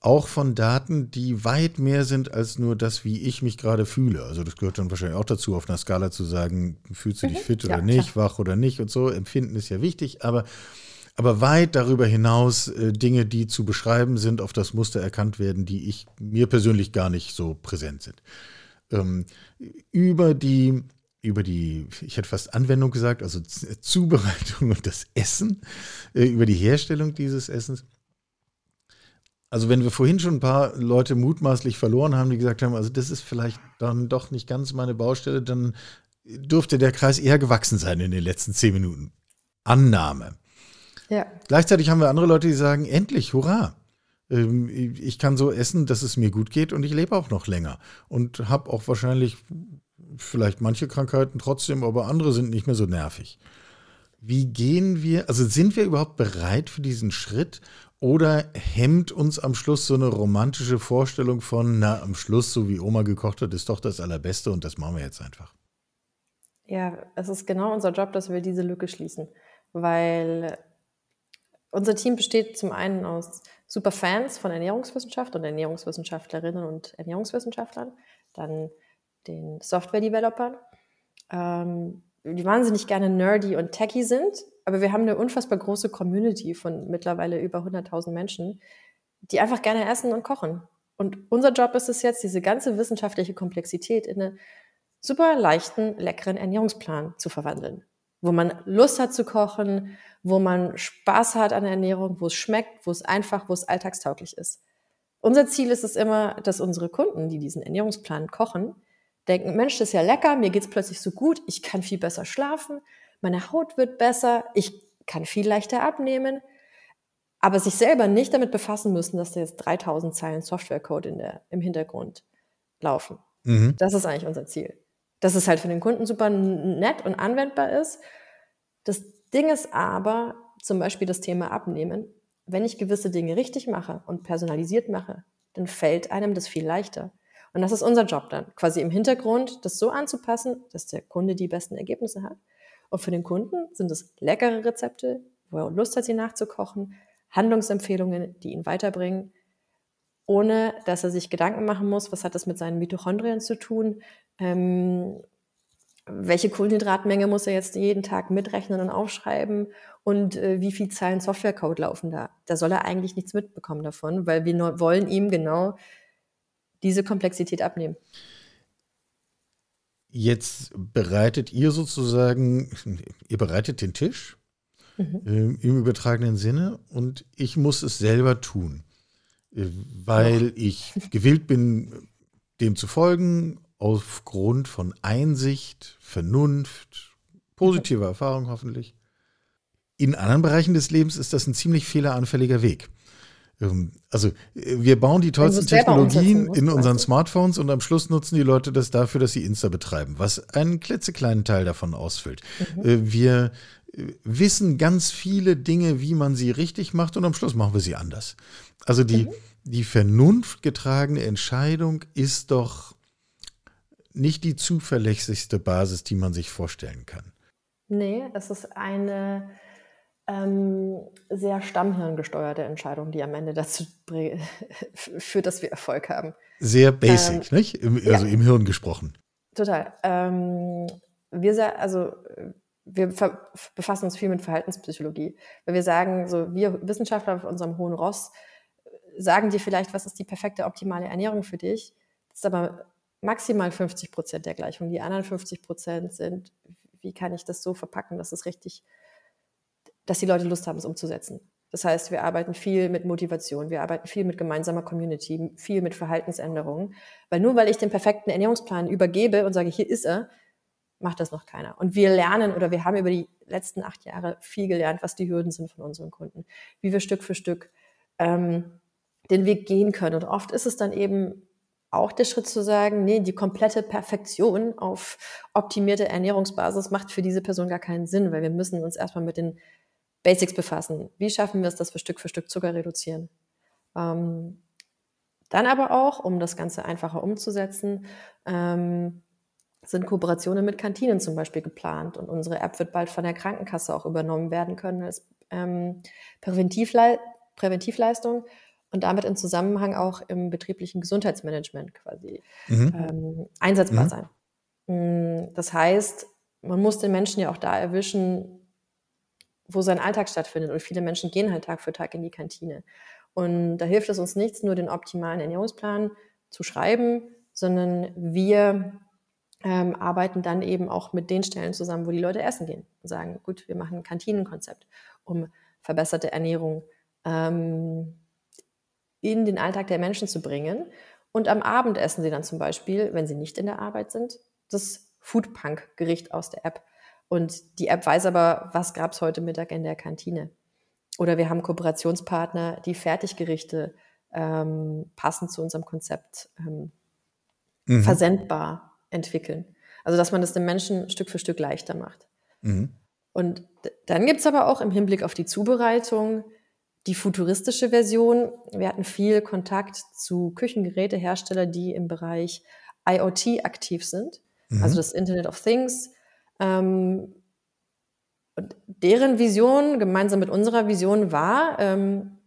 auch von Daten, die weit mehr sind als nur das, wie ich mich gerade fühle. Also das gehört dann wahrscheinlich auch dazu, auf einer Skala zu sagen, fühlst du dich mhm. fit oder ja, nicht, klar. wach oder nicht und so. Empfinden ist ja wichtig, aber, aber weit darüber hinaus äh, Dinge, die zu beschreiben sind, auf das Muster erkannt werden, die ich mir persönlich gar nicht so präsent sind. Ähm, über die über die, ich hätte fast Anwendung gesagt, also Zubereitung und das Essen, äh, über die Herstellung dieses Essens also wenn wir vorhin schon ein paar Leute mutmaßlich verloren haben, die gesagt haben, also das ist vielleicht dann doch nicht ganz meine Baustelle, dann dürfte der Kreis eher gewachsen sein in den letzten zehn Minuten. Annahme. Ja. Gleichzeitig haben wir andere Leute, die sagen, endlich, hurra. Ähm, ich kann so essen, dass es mir gut geht und ich lebe auch noch länger. Und habe auch wahrscheinlich vielleicht manche Krankheiten trotzdem, aber andere sind nicht mehr so nervig. Wie gehen wir, also sind wir überhaupt bereit für diesen Schritt oder hemmt uns am Schluss so eine romantische Vorstellung von, na, am Schluss, so wie Oma gekocht hat, ist doch das Allerbeste und das machen wir jetzt einfach? Ja, es ist genau unser Job, dass wir diese Lücke schließen, weil unser Team besteht zum einen aus super Fans von Ernährungswissenschaft und Ernährungswissenschaftlerinnen und Ernährungswissenschaftlern, dann den Software-Developern, ähm, die wahnsinnig gerne nerdy und techy sind, aber wir haben eine unfassbar große Community von mittlerweile über 100.000 Menschen, die einfach gerne essen und kochen. Und unser Job ist es jetzt, diese ganze wissenschaftliche Komplexität in einen super leichten, leckeren Ernährungsplan zu verwandeln. wo man Lust hat zu kochen, wo man Spaß hat an der Ernährung, wo es schmeckt, wo es einfach, wo es alltagstauglich ist. Unser Ziel ist es immer, dass unsere Kunden, die diesen Ernährungsplan kochen, denken, Mensch, das ist ja lecker, mir geht's plötzlich so gut, ich kann viel besser schlafen, meine Haut wird besser, ich kann viel leichter abnehmen, aber sich selber nicht damit befassen müssen, dass da jetzt 3000 Zeilen Softwarecode in der, im Hintergrund laufen. Mhm. Das ist eigentlich unser Ziel. Dass es halt für den Kunden super nett und anwendbar ist. Das Ding ist aber, zum Beispiel das Thema Abnehmen, wenn ich gewisse Dinge richtig mache und personalisiert mache, dann fällt einem das viel leichter. Und das ist unser Job dann, quasi im Hintergrund das so anzupassen, dass der Kunde die besten Ergebnisse hat. Und für den Kunden sind es leckere Rezepte, wo er Lust hat, sie nachzukochen, Handlungsempfehlungen, die ihn weiterbringen, ohne dass er sich Gedanken machen muss, was hat das mit seinen Mitochondrien zu tun, ähm, welche Kohlenhydratmenge muss er jetzt jeden Tag mitrechnen und aufschreiben und äh, wie viel Zeilen Softwarecode laufen da. Da soll er eigentlich nichts mitbekommen davon, weil wir wollen ihm genau diese Komplexität abnehmen. Jetzt bereitet ihr sozusagen, ihr bereitet den Tisch mhm. äh, im übertragenen Sinne und ich muss es selber tun, äh, weil ja. ich gewillt bin, dem zu folgen, aufgrund von Einsicht, Vernunft, positiver mhm. Erfahrung hoffentlich. In anderen Bereichen des Lebens ist das ein ziemlich fehleranfälliger Weg. Ähm, also wir bauen die tollsten Technologien in unseren Smartphones und am Schluss nutzen die Leute das dafür, dass sie Insta betreiben, was einen klitzekleinen Teil davon ausfüllt. Mhm. Äh, wir äh, wissen ganz viele Dinge, wie man sie richtig macht und am Schluss machen wir sie anders. Also die, mhm. die vernunftgetragene Entscheidung ist doch nicht die zuverlässigste Basis, die man sich vorstellen kann. Nee, es ist eine ähm, sehr stammhirngesteuerte Entscheidung, die am Ende dazu führt, dass wir Erfolg haben. Sehr basic, ähm, nicht? Im, also ja. im Hirn gesprochen. Total. Ähm, wir, also, wir befassen uns viel mit Verhaltenspsychologie. Weil wir sagen, so wir Wissenschaftler auf unserem hohen Ross sagen dir vielleicht, was ist die perfekte optimale Ernährung für dich. Das ist aber maximal 50 Prozent der Gleichung. Die anderen 50 Prozent sind, wie kann ich das so verpacken, dass es richtig dass die Leute Lust haben, es umzusetzen. Das heißt, wir arbeiten viel mit Motivation, wir arbeiten viel mit gemeinsamer Community, viel mit Verhaltensänderungen. Weil nur weil ich den perfekten Ernährungsplan übergebe und sage, hier ist er, macht das noch keiner. Und wir lernen oder wir haben über die letzten acht Jahre viel gelernt, was die Hürden sind von unseren Kunden, wie wir Stück für Stück ähm, den Weg gehen können. Und oft ist es dann eben auch der Schritt zu sagen, nee, die komplette Perfektion auf optimierte Ernährungsbasis macht für diese Person gar keinen Sinn, weil wir müssen uns erstmal mit den Basics befassen. Wie schaffen wir es, dass wir Stück für Stück Zucker reduzieren? Ähm, dann aber auch, um das Ganze einfacher umzusetzen, ähm, sind Kooperationen mit Kantinen zum Beispiel geplant. Und unsere App wird bald von der Krankenkasse auch übernommen werden können als ähm, Präventivle Präventivleistung und damit in Zusammenhang auch im betrieblichen Gesundheitsmanagement quasi mhm. ähm, einsetzbar mhm. sein. Mm, das heißt, man muss den Menschen ja auch da erwischen, wo sein Alltag stattfindet. Und viele Menschen gehen halt Tag für Tag in die Kantine. Und da hilft es uns nichts, nur den optimalen Ernährungsplan zu schreiben, sondern wir ähm, arbeiten dann eben auch mit den Stellen zusammen, wo die Leute essen gehen und sagen, gut, wir machen ein Kantinenkonzept, um verbesserte Ernährung ähm, in den Alltag der Menschen zu bringen. Und am Abend essen sie dann zum Beispiel, wenn sie nicht in der Arbeit sind, das Foodpunk-Gericht aus der App. Und die App weiß aber, was gab es heute Mittag in der Kantine. Oder wir haben Kooperationspartner, die Fertiggerichte ähm, passend zu unserem Konzept ähm, mhm. versendbar entwickeln. Also dass man das den Menschen Stück für Stück leichter macht. Mhm. Und dann gibt es aber auch im Hinblick auf die Zubereitung die futuristische Version. Wir hatten viel Kontakt zu Küchengeräteherstellern, die im Bereich IoT aktiv sind, mhm. also das Internet of Things. Ähm, deren Vision gemeinsam mit unserer Vision war, ähm,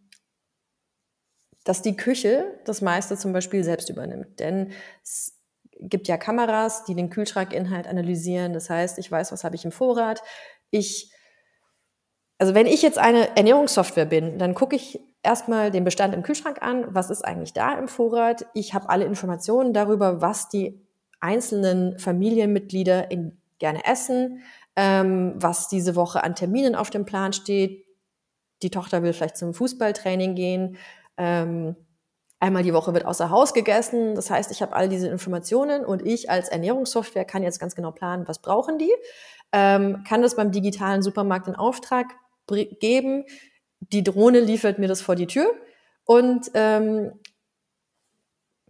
dass die Küche das meiste zum Beispiel selbst übernimmt. Denn es gibt ja Kameras, die den Kühlschrankinhalt analysieren. Das heißt, ich weiß, was habe ich im Vorrat. Ich, also wenn ich jetzt eine Ernährungssoftware bin, dann gucke ich erstmal den Bestand im Kühlschrank an. Was ist eigentlich da im Vorrat? Ich habe alle Informationen darüber, was die einzelnen Familienmitglieder in gerne essen, ähm, was diese Woche an Terminen auf dem Plan steht. Die Tochter will vielleicht zum Fußballtraining gehen. Ähm, einmal die Woche wird außer Haus gegessen. Das heißt, ich habe all diese Informationen und ich als Ernährungssoftware kann jetzt ganz genau planen, was brauchen die. Ähm, kann das beim digitalen Supermarkt in Auftrag geben. Die Drohne liefert mir das vor die Tür und ähm,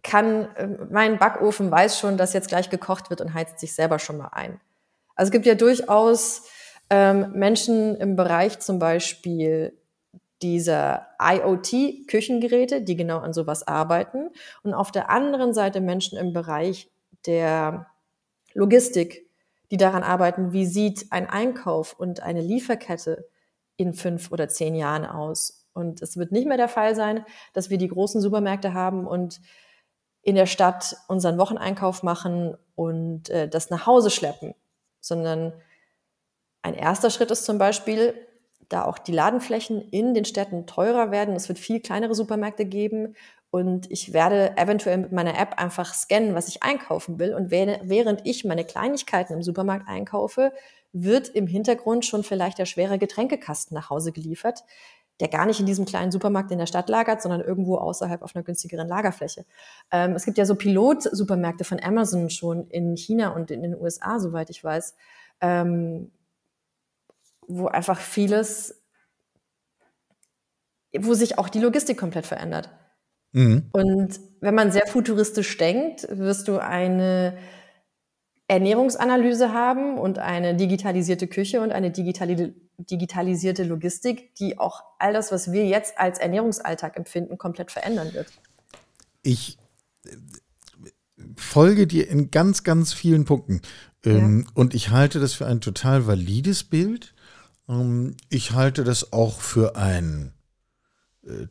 kann, äh, mein Backofen weiß schon, dass jetzt gleich gekocht wird und heizt sich selber schon mal ein. Also es gibt ja durchaus ähm, Menschen im Bereich zum Beispiel dieser IoT-Küchengeräte, die genau an sowas arbeiten. Und auf der anderen Seite Menschen im Bereich der Logistik, die daran arbeiten, wie sieht ein Einkauf und eine Lieferkette in fünf oder zehn Jahren aus. Und es wird nicht mehr der Fall sein, dass wir die großen Supermärkte haben und in der Stadt unseren Wocheneinkauf machen und äh, das nach Hause schleppen, sondern ein erster Schritt ist zum Beispiel, da auch die Ladenflächen in den Städten teurer werden. Es wird viel kleinere Supermärkte geben und ich werde eventuell mit meiner App einfach scannen, was ich einkaufen will. Und während ich meine Kleinigkeiten im Supermarkt einkaufe, wird im Hintergrund schon vielleicht der schwere Getränkekasten nach Hause geliefert, der gar nicht in diesem kleinen Supermarkt in der Stadt lagert, sondern irgendwo außerhalb auf einer günstigeren Lagerfläche. Ähm, es gibt ja so Pilotsupermärkte von Amazon schon in China und in den USA, soweit ich weiß, ähm, wo einfach vieles, wo sich auch die Logistik komplett verändert. Mhm. Und wenn man sehr futuristisch denkt, wirst du eine Ernährungsanalyse haben und eine digitalisierte Küche und eine digitali digitalisierte Logistik, die auch all das, was wir jetzt als Ernährungsalltag empfinden, komplett verändern wird. Ich äh, folge dir in ganz, ganz vielen Punkten. Ähm, ja. Und ich halte das für ein total valides Bild. Ähm, ich halte das auch für ein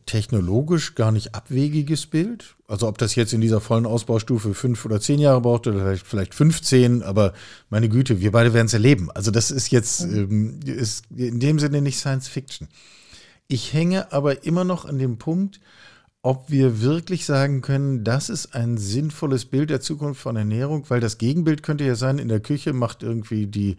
technologisch gar nicht abwegiges Bild. Also ob das jetzt in dieser vollen Ausbaustufe fünf oder zehn Jahre braucht oder vielleicht, vielleicht 15, aber meine Güte, wir beide werden es erleben. Also das ist jetzt ähm, ist in dem Sinne nicht Science Fiction. Ich hänge aber immer noch an dem Punkt, ob wir wirklich sagen können, das ist ein sinnvolles Bild der Zukunft von Ernährung, weil das Gegenbild könnte ja sein, in der Küche macht irgendwie die äh,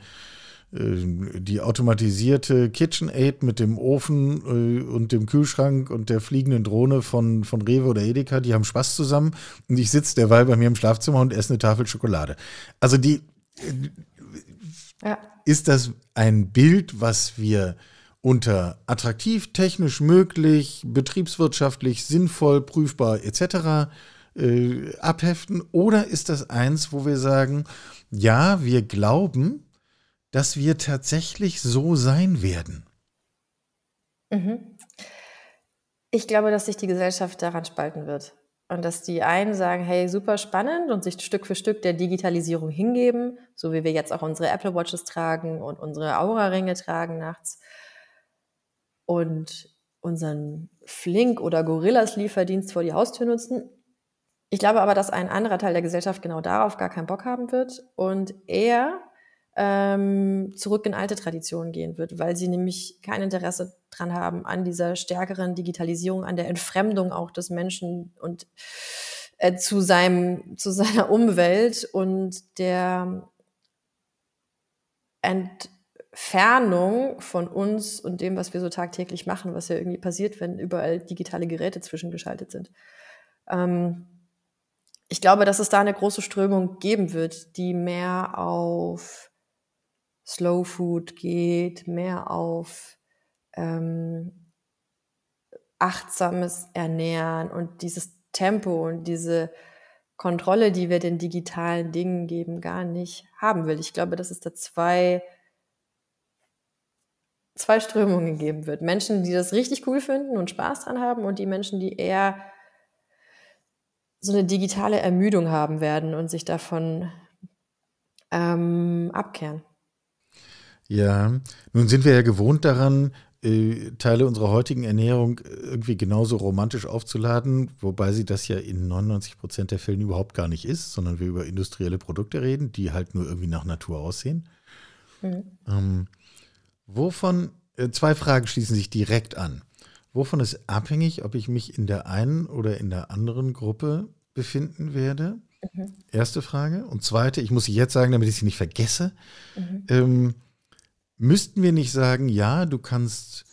die automatisierte KitchenAid mit dem Ofen äh, und dem Kühlschrank und der fliegenden Drohne von, von Rewe oder Edeka, die haben Spaß zusammen und ich sitze derweil bei mir im Schlafzimmer und esse eine Tafel Schokolade. Also die äh, ja. ist das ein Bild, was wir unter attraktiv, technisch möglich, betriebswirtschaftlich sinnvoll, prüfbar etc. Äh, abheften? Oder ist das eins, wo wir sagen, ja, wir glauben, dass wir tatsächlich so sein werden? Mhm. Ich glaube, dass sich die Gesellschaft daran spalten wird. Und dass die einen sagen, hey, super spannend und sich Stück für Stück der Digitalisierung hingeben, so wie wir jetzt auch unsere Apple Watches tragen und unsere Aura-Ringe tragen nachts und unseren Flink- oder Gorillas-Lieferdienst vor die Haustür nutzen. Ich glaube aber, dass ein anderer Teil der Gesellschaft genau darauf gar keinen Bock haben wird und eher ähm, zurück in alte Traditionen gehen wird, weil sie nämlich kein Interesse dran haben an dieser stärkeren Digitalisierung, an der Entfremdung auch des Menschen und äh, zu seinem zu seiner Umwelt und der Entfernung von uns und dem, was wir so tagtäglich machen, was ja irgendwie passiert, wenn überall digitale Geräte zwischengeschaltet sind. Ähm, ich glaube, dass es da eine große Strömung geben wird, die mehr auf Slow Food geht, mehr auf ähm, achtsames Ernähren und dieses Tempo und diese Kontrolle, die wir den digitalen Dingen geben, gar nicht haben will. Ich glaube, dass es da zwei, zwei Strömungen geben wird. Menschen, die das richtig cool finden und Spaß dran haben und die Menschen, die eher so eine digitale Ermüdung haben werden und sich davon ähm, abkehren. Ja, nun sind wir ja gewohnt daran, äh, Teile unserer heutigen Ernährung irgendwie genauso romantisch aufzuladen, wobei sie das ja in 99 Prozent der Fällen überhaupt gar nicht ist, sondern wir über industrielle Produkte reden, die halt nur irgendwie nach Natur aussehen. Mhm. Ähm, wovon, äh, zwei Fragen schließen sich direkt an. Wovon ist abhängig, ob ich mich in der einen oder in der anderen Gruppe befinden werde? Mhm. Erste Frage. Und zweite, ich muss sie jetzt sagen, damit ich sie nicht vergesse. Mhm. Ähm, müssten wir nicht sagen, ja, du kannst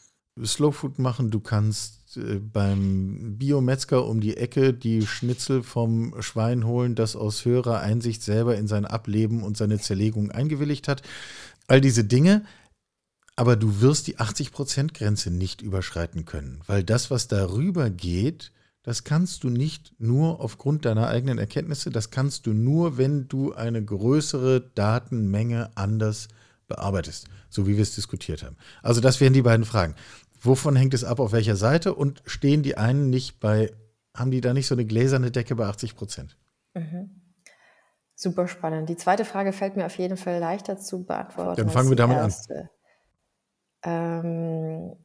Slow Food machen, du kannst äh, beim Biometzger um die Ecke die Schnitzel vom Schwein holen, das aus höherer Einsicht selber in sein Ableben und seine Zerlegung eingewilligt hat. All diese Dinge, aber du wirst die 80%-Grenze nicht überschreiten können, weil das, was darüber geht, das kannst du nicht nur aufgrund deiner eigenen Erkenntnisse, das kannst du nur, wenn du eine größere Datenmenge anders bearbeitest, so wie wir es diskutiert haben. Also das wären die beiden Fragen. Wovon hängt es ab, auf welcher Seite und stehen die einen nicht bei, haben die da nicht so eine gläserne Decke bei 80 Prozent? Mhm. Super spannend. Die zweite Frage fällt mir auf jeden Fall leichter zu beantworten. Dann fangen wir damit erste. an. Ähm,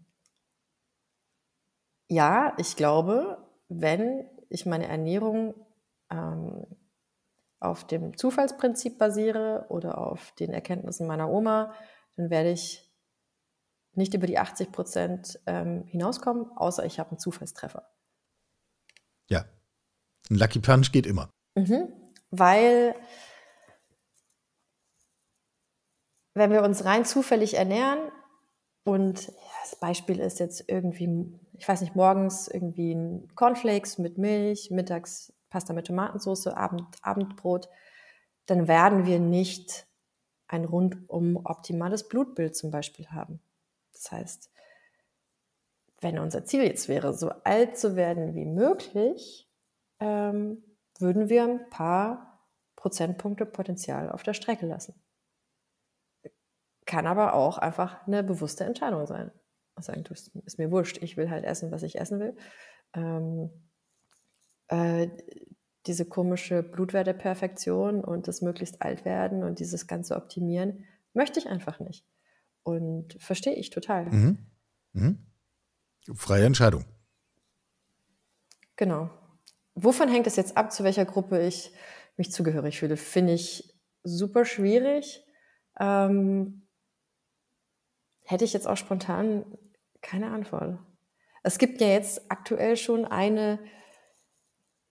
ja, ich glaube, wenn ich meine Ernährung ähm, auf dem Zufallsprinzip basiere oder auf den Erkenntnissen meiner Oma, dann werde ich nicht über die 80 Prozent ähm, hinauskommen, außer ich habe einen Zufallstreffer. Ja, ein Lucky Punch geht immer. Mhm. Weil, wenn wir uns rein zufällig ernähren und ja, das Beispiel ist jetzt irgendwie, ich weiß nicht, morgens irgendwie ein Cornflakes mit Milch, mittags Pasta mit Tomatensauce, Abend, Abendbrot, dann werden wir nicht ein rundum optimales Blutbild zum Beispiel haben. Das heißt, wenn unser Ziel jetzt wäre, so alt zu werden wie möglich, ähm, würden wir ein paar Prozentpunkte Potenzial auf der Strecke lassen. Kann aber auch einfach eine bewusste Entscheidung sein. Sagen, du, ist mir wurscht, ich will halt essen, was ich essen will. Ähm, äh, diese komische Blutwerteperfektion und das möglichst alt werden und dieses ganze Optimieren möchte ich einfach nicht. Und verstehe ich total. Mhm. Mhm. Freie Entscheidung. Genau. Wovon hängt es jetzt ab, zu welcher Gruppe ich mich zugehörig fühle? Finde ich super schwierig. Ähm, hätte ich jetzt auch spontan keine Antwort. Es gibt ja jetzt aktuell schon eine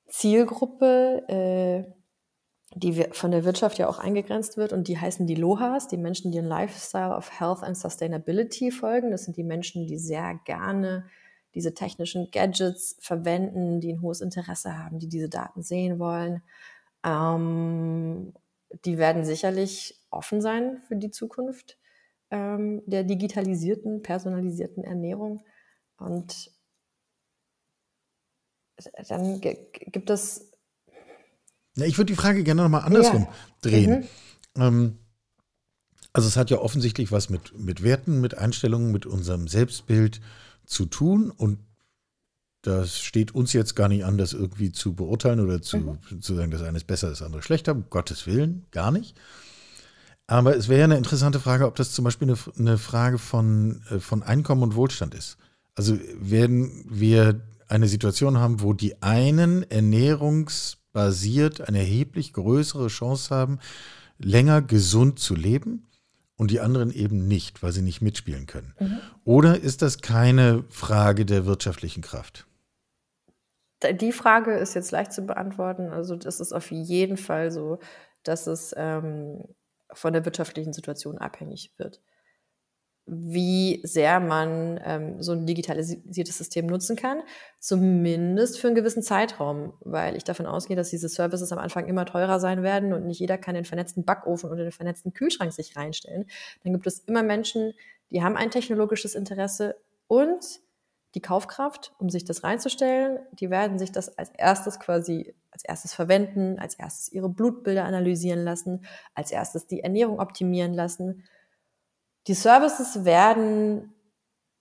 Zielgruppe, äh, die von der Wirtschaft ja auch eingegrenzt wird und die heißen die LOHAs, die Menschen, die ein Lifestyle of Health and Sustainability folgen. Das sind die Menschen, die sehr gerne diese technischen Gadgets verwenden, die ein hohes Interesse haben, die diese Daten sehen wollen. Ähm, die werden sicherlich offen sein für die Zukunft ähm, der digitalisierten, personalisierten Ernährung. Und dann gibt es ja, ich würde die Frage gerne nochmal andersrum ja. drehen. Mhm. Ähm, also es hat ja offensichtlich was mit, mit Werten, mit Einstellungen, mit unserem Selbstbild zu tun und das steht uns jetzt gar nicht an, das irgendwie zu beurteilen oder zu, mhm. zu sagen, das eine ist besser, das andere schlechter, um Gottes Willen, gar nicht. Aber es wäre ja eine interessante Frage, ob das zum Beispiel eine, eine Frage von, äh, von Einkommen und Wohlstand ist. Also werden wir eine Situation haben, wo die einen Ernährungs- basiert eine erheblich größere Chance haben, länger gesund zu leben und die anderen eben nicht, weil sie nicht mitspielen können? Mhm. Oder ist das keine Frage der wirtschaftlichen Kraft? Die Frage ist jetzt leicht zu beantworten. Also das ist auf jeden Fall so, dass es ähm, von der wirtschaftlichen Situation abhängig wird wie sehr man ähm, so ein digitalisiertes System nutzen kann, zumindest für einen gewissen Zeitraum, weil ich davon ausgehe, dass diese Services am Anfang immer teurer sein werden und nicht jeder kann den vernetzten Backofen oder den vernetzten Kühlschrank sich reinstellen. Dann gibt es immer Menschen, die haben ein technologisches Interesse und die Kaufkraft, um sich das reinzustellen, die werden sich das als erstes quasi als erstes verwenden, als erstes ihre Blutbilder analysieren lassen, als erstes die Ernährung optimieren lassen die Services werden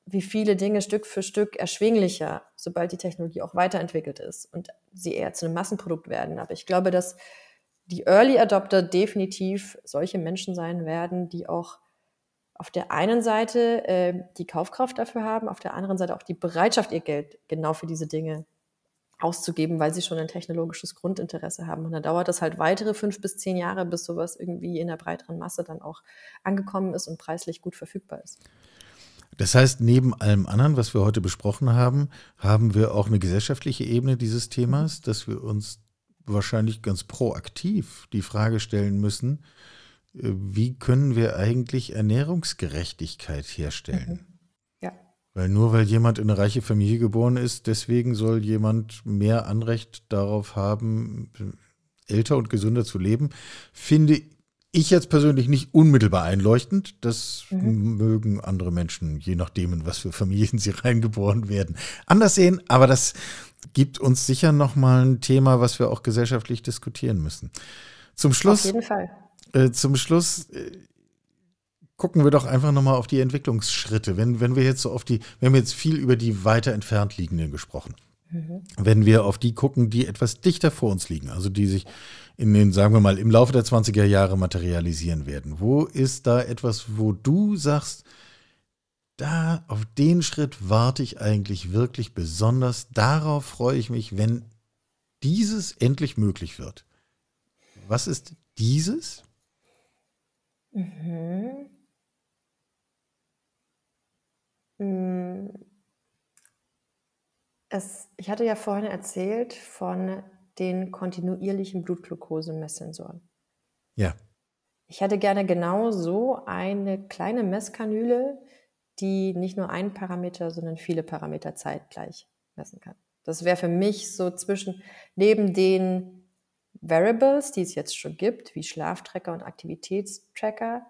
wie viele Dinge Stück für Stück erschwinglicher, sobald die Technologie auch weiterentwickelt ist und sie eher zu einem Massenprodukt werden. Aber ich glaube, dass die Early Adopter definitiv solche Menschen sein werden, die auch auf der einen Seite äh, die Kaufkraft dafür haben, auf der anderen Seite auch die Bereitschaft, ihr Geld genau für diese Dinge auszugeben, weil sie schon ein technologisches Grundinteresse haben. Und dann dauert das halt weitere fünf bis zehn Jahre, bis sowas irgendwie in der breiteren Masse dann auch angekommen ist und preislich gut verfügbar ist. Das heißt, neben allem anderen, was wir heute besprochen haben, haben wir auch eine gesellschaftliche Ebene dieses Themas, dass wir uns wahrscheinlich ganz proaktiv die Frage stellen müssen, äh, wie können wir eigentlich Ernährungsgerechtigkeit herstellen? Mhm. Weil nur weil jemand in eine reiche Familie geboren ist, deswegen soll jemand mehr Anrecht darauf haben, älter und gesünder zu leben, finde ich jetzt persönlich nicht unmittelbar einleuchtend. Das mhm. mögen andere Menschen, je nachdem, in was für Familien sie reingeboren werden, anders sehen. Aber das gibt uns sicher nochmal ein Thema, was wir auch gesellschaftlich diskutieren müssen. Zum Schluss. Auf jeden Fall. Äh, zum Schluss äh, gucken wir doch einfach nochmal auf die Entwicklungsschritte. Wenn, wenn wir jetzt so auf die, wir haben jetzt viel über die weiter entfernt liegenden gesprochen. Mhm. Wenn wir auf die gucken, die etwas dichter vor uns liegen, also die sich in den, sagen wir mal, im Laufe der 20er Jahre materialisieren werden. Wo ist da etwas, wo du sagst, da auf den Schritt warte ich eigentlich wirklich besonders. Darauf freue ich mich, wenn dieses endlich möglich wird. Was ist dieses? Mhm. Es, ich hatte ja vorhin erzählt von den kontinuierlichen Blutglukosemesssensoren. Ja. Ich hätte gerne genau so eine kleine Messkanüle, die nicht nur einen Parameter, sondern viele Parameter zeitgleich messen kann. Das wäre für mich so zwischen, neben den Variables, die es jetzt schon gibt, wie Schlaftracker und Aktivitätstracker,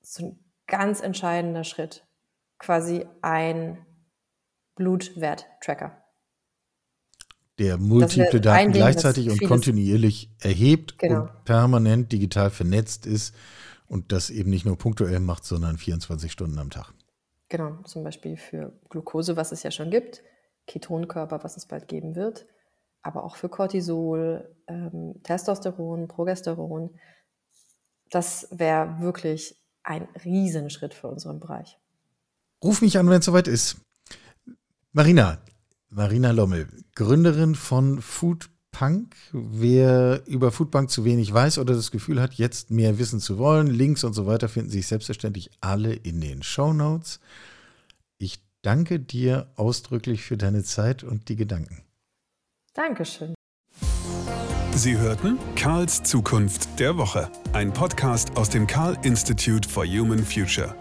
so ein ganz entscheidender Schritt. Quasi ein Blutwerttracker der multiple Daten gleichzeitig und kontinuierlich erhebt genau. und permanent digital vernetzt ist und das eben nicht nur punktuell macht, sondern 24 Stunden am Tag. Genau, zum Beispiel für Glucose, was es ja schon gibt, Ketonkörper, was es bald geben wird, aber auch für Cortisol, ähm, Testosteron, Progesteron. Das wäre wirklich ein Riesenschritt für unseren Bereich. Ruf mich an, wenn es soweit ist. Marina, Marina Lommel, Gründerin von Foodpunk. Wer über Foodpunk zu wenig weiß oder das Gefühl hat, jetzt mehr wissen zu wollen, Links und so weiter finden sich selbstverständlich alle in den Show Notes. Ich danke dir ausdrücklich für deine Zeit und die Gedanken. Dankeschön. Sie hörten Karls Zukunft der Woche, ein Podcast aus dem Karl Institute for Human Future.